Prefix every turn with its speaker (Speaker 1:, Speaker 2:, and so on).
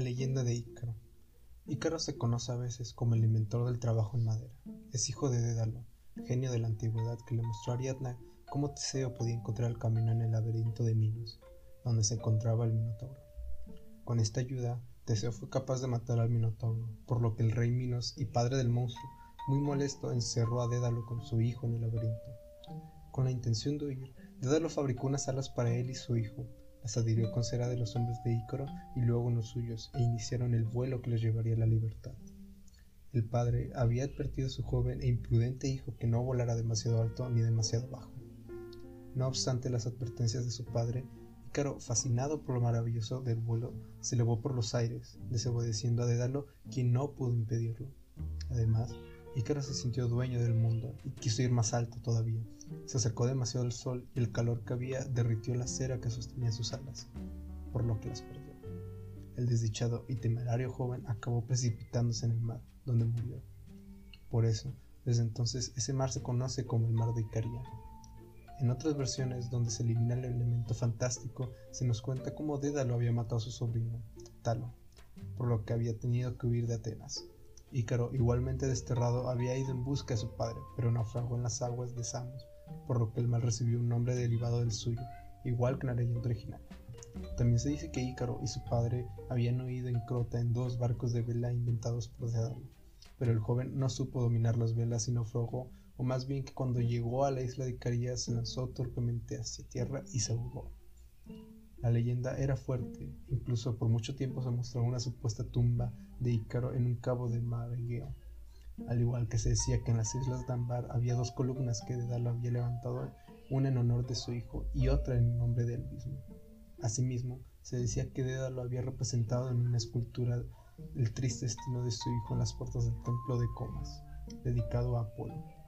Speaker 1: Leyenda de Ícaro. Ícaro se conoce a veces como el inventor del trabajo en madera. Es hijo de Dédalo, genio de la antigüedad que le mostró a Ariadna cómo Teseo podía encontrar el camino en el laberinto de Minos, donde se encontraba el Minotauro. Con esta ayuda, Teseo fue capaz de matar al Minotauro, por lo que el rey Minos y padre del monstruo, muy molesto, encerró a Dédalo con su hijo en el laberinto. Con la intención de huir, Dédalo fabricó unas alas para él y su hijo, las adhirió con cera de los hombres de Ícaro y luego los suyos, e iniciaron el vuelo que los llevaría a la libertad. El padre había advertido a su joven e imprudente hijo que no volara demasiado alto ni demasiado bajo. No obstante las advertencias de su padre, Ícaro, fascinado por lo maravilloso del vuelo, se elevó por los aires, desobedeciendo a Dédalo, quien no pudo impedirlo. Además, Ícaro se sintió dueño del mundo y quiso ir más alto todavía, se acercó demasiado al sol y el calor que había derritió la cera que sostenía sus alas, por lo que las perdió. El desdichado y temerario joven acabó precipitándose en el mar, donde murió. Por eso, desde entonces, ese mar se conoce como el mar de Icaria. En otras versiones, donde se elimina el elemento fantástico, se nos cuenta cómo Dédalo había matado a su sobrino, Talo, por lo que había tenido que huir de Atenas. Ícaro, igualmente desterrado, había ido en busca de su padre, pero naufragó en las aguas de Samos, por lo que el mal recibió un nombre derivado del suyo, igual que en la leyenda original. También se dice que Ícaro y su padre habían huido en Crota en dos barcos de vela inventados por Dédalo, pero el joven no supo dominar las velas y naufragó, o más bien que cuando llegó a la isla de Caría se lanzó torpemente hacia tierra y se ahogó. La leyenda era fuerte, incluso por mucho tiempo se mostró una supuesta tumba de Ícaro en un cabo de mar Egeo al igual que se decía que en las islas de Ambar había dos columnas que Dédalo había levantado, una en honor de su hijo y otra en nombre de él mismo. Asimismo, se decía que Dédalo había representado en una escultura el triste destino de su hijo en las puertas del templo de Comas, dedicado a Apolo.